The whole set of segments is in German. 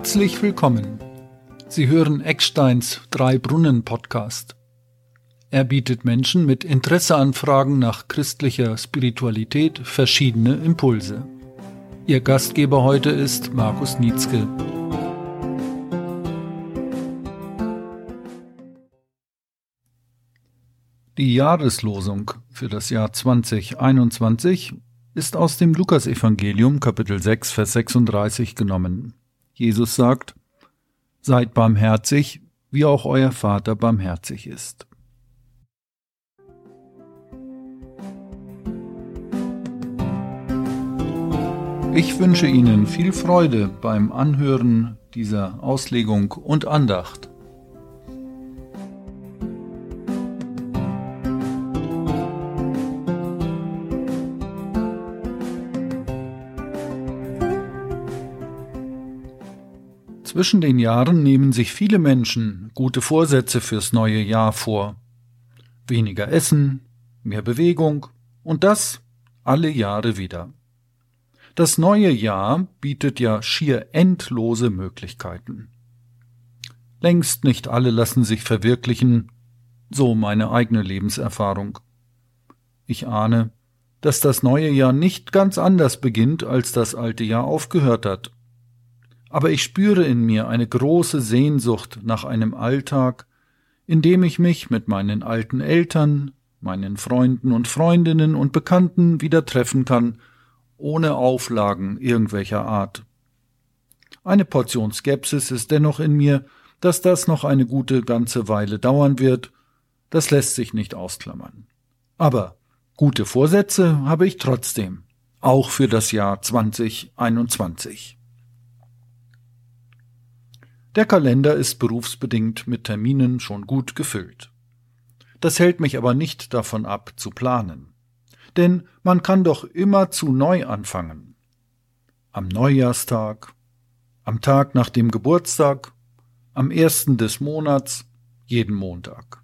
Herzlich willkommen. Sie hören Ecksteins Drei Brunnen Podcast. Er bietet Menschen mit Interesseanfragen nach christlicher Spiritualität verschiedene Impulse. Ihr Gastgeber heute ist Markus Nietzsche. Die Jahreslosung für das Jahr 2021 ist aus dem Lukasevangelium Kapitel 6 Vers 36 genommen. Jesus sagt, Seid barmherzig, wie auch euer Vater barmherzig ist. Ich wünsche Ihnen viel Freude beim Anhören dieser Auslegung und Andacht. Zwischen den Jahren nehmen sich viele Menschen gute Vorsätze fürs neue Jahr vor. Weniger Essen, mehr Bewegung und das alle Jahre wieder. Das neue Jahr bietet ja schier endlose Möglichkeiten. Längst nicht alle lassen sich verwirklichen, so meine eigene Lebenserfahrung. Ich ahne, dass das neue Jahr nicht ganz anders beginnt, als das alte Jahr aufgehört hat aber ich spüre in mir eine große Sehnsucht nach einem Alltag, in dem ich mich mit meinen alten Eltern, meinen Freunden und Freundinnen und Bekannten wieder treffen kann, ohne Auflagen irgendwelcher Art. Eine Portion Skepsis ist dennoch in mir, dass das noch eine gute ganze Weile dauern wird, das lässt sich nicht ausklammern. Aber gute Vorsätze habe ich trotzdem, auch für das Jahr 2021. Der Kalender ist berufsbedingt mit Terminen schon gut gefüllt. Das hält mich aber nicht davon ab, zu planen. Denn man kann doch immer zu neu anfangen. Am Neujahrstag, am Tag nach dem Geburtstag, am ersten des Monats, jeden Montag.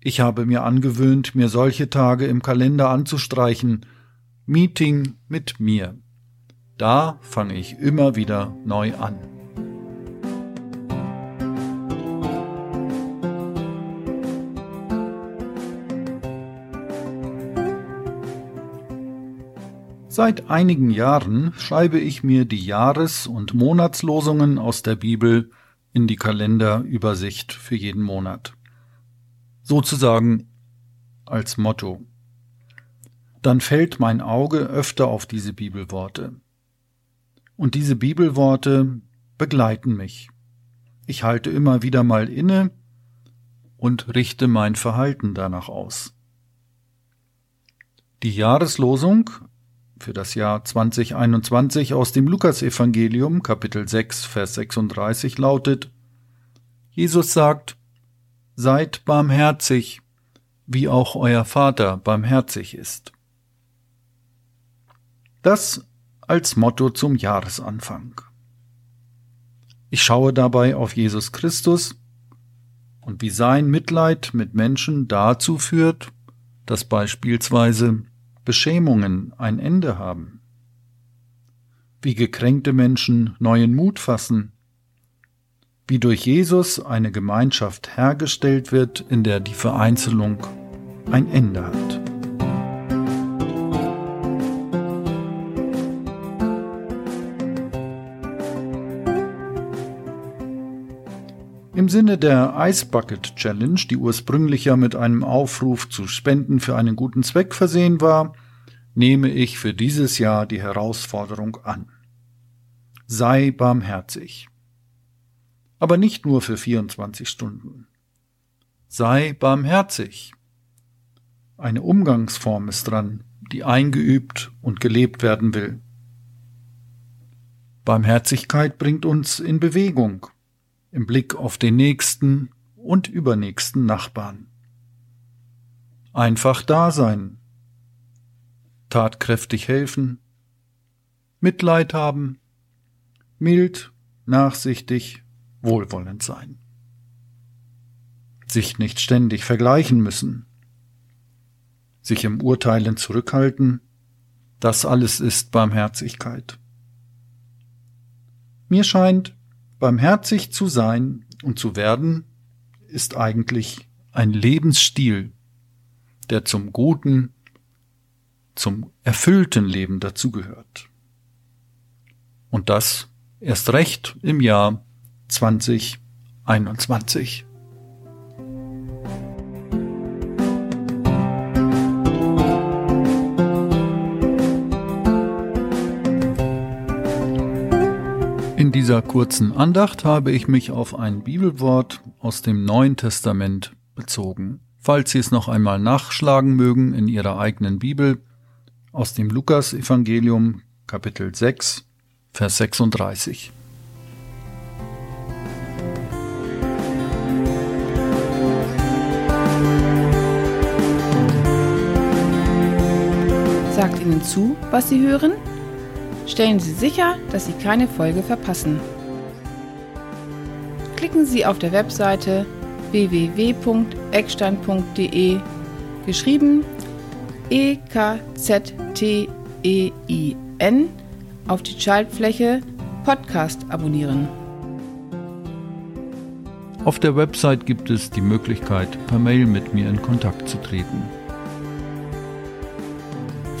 Ich habe mir angewöhnt, mir solche Tage im Kalender anzustreichen. Meeting mit mir. Da fange ich immer wieder neu an. Seit einigen Jahren schreibe ich mir die Jahres- und Monatslosungen aus der Bibel in die Kalenderübersicht für jeden Monat. Sozusagen als Motto. Dann fällt mein Auge öfter auf diese Bibelworte. Und diese Bibelworte begleiten mich. Ich halte immer wieder mal inne und richte mein Verhalten danach aus. Die Jahreslosung für das Jahr 2021 aus dem Lukasevangelium Kapitel 6 Vers 36 lautet Jesus sagt Seid barmherzig, wie auch euer Vater barmherzig ist. Das als Motto zum Jahresanfang. Ich schaue dabei auf Jesus Christus und wie sein Mitleid mit Menschen dazu führt, dass beispielsweise Beschämungen ein Ende haben. Wie gekränkte Menschen neuen Mut fassen. Wie durch Jesus eine Gemeinschaft hergestellt wird, in der die Vereinzelung ein Ende hat. Sinne der Ice Bucket Challenge, die ursprünglich ja mit einem Aufruf zu Spenden für einen guten Zweck versehen war, nehme ich für dieses Jahr die Herausforderung an. Sei barmherzig. Aber nicht nur für 24 Stunden. Sei barmherzig. Eine Umgangsform ist dran, die eingeübt und gelebt werden will. Barmherzigkeit bringt uns in Bewegung im Blick auf den nächsten und übernächsten Nachbarn. Einfach da sein, tatkräftig helfen, Mitleid haben, mild, nachsichtig, wohlwollend sein. Sich nicht ständig vergleichen müssen, sich im Urteilen zurückhalten, das alles ist Barmherzigkeit. Mir scheint, Barmherzig zu sein und zu werden ist eigentlich ein Lebensstil, der zum guten, zum erfüllten Leben dazugehört. Und das erst recht im Jahr 2021. dieser kurzen Andacht habe ich mich auf ein Bibelwort aus dem Neuen Testament bezogen. Falls Sie es noch einmal nachschlagen mögen in Ihrer eigenen Bibel, aus dem Lukas-Evangelium, Kapitel 6, Vers 36. Sagt Ihnen zu, was Sie hören? Stellen Sie sicher, dass Sie keine Folge verpassen. Klicken Sie auf der Webseite www.eckstein.de geschrieben E K Z T E I N auf die Schaltfläche Podcast abonnieren. Auf der Website gibt es die Möglichkeit, per Mail mit mir in Kontakt zu treten.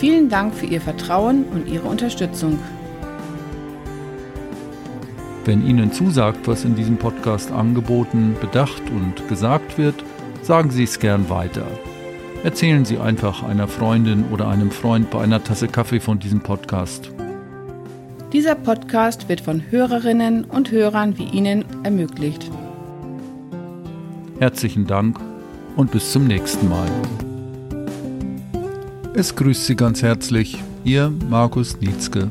Vielen Dank für Ihr Vertrauen und Ihre Unterstützung. Wenn Ihnen zusagt, was in diesem Podcast angeboten, bedacht und gesagt wird, sagen Sie es gern weiter. Erzählen Sie einfach einer Freundin oder einem Freund bei einer Tasse Kaffee von diesem Podcast. Dieser Podcast wird von Hörerinnen und Hörern wie Ihnen ermöglicht. Herzlichen Dank und bis zum nächsten Mal. Es grüßt Sie ganz herzlich, Ihr Markus Nietzke.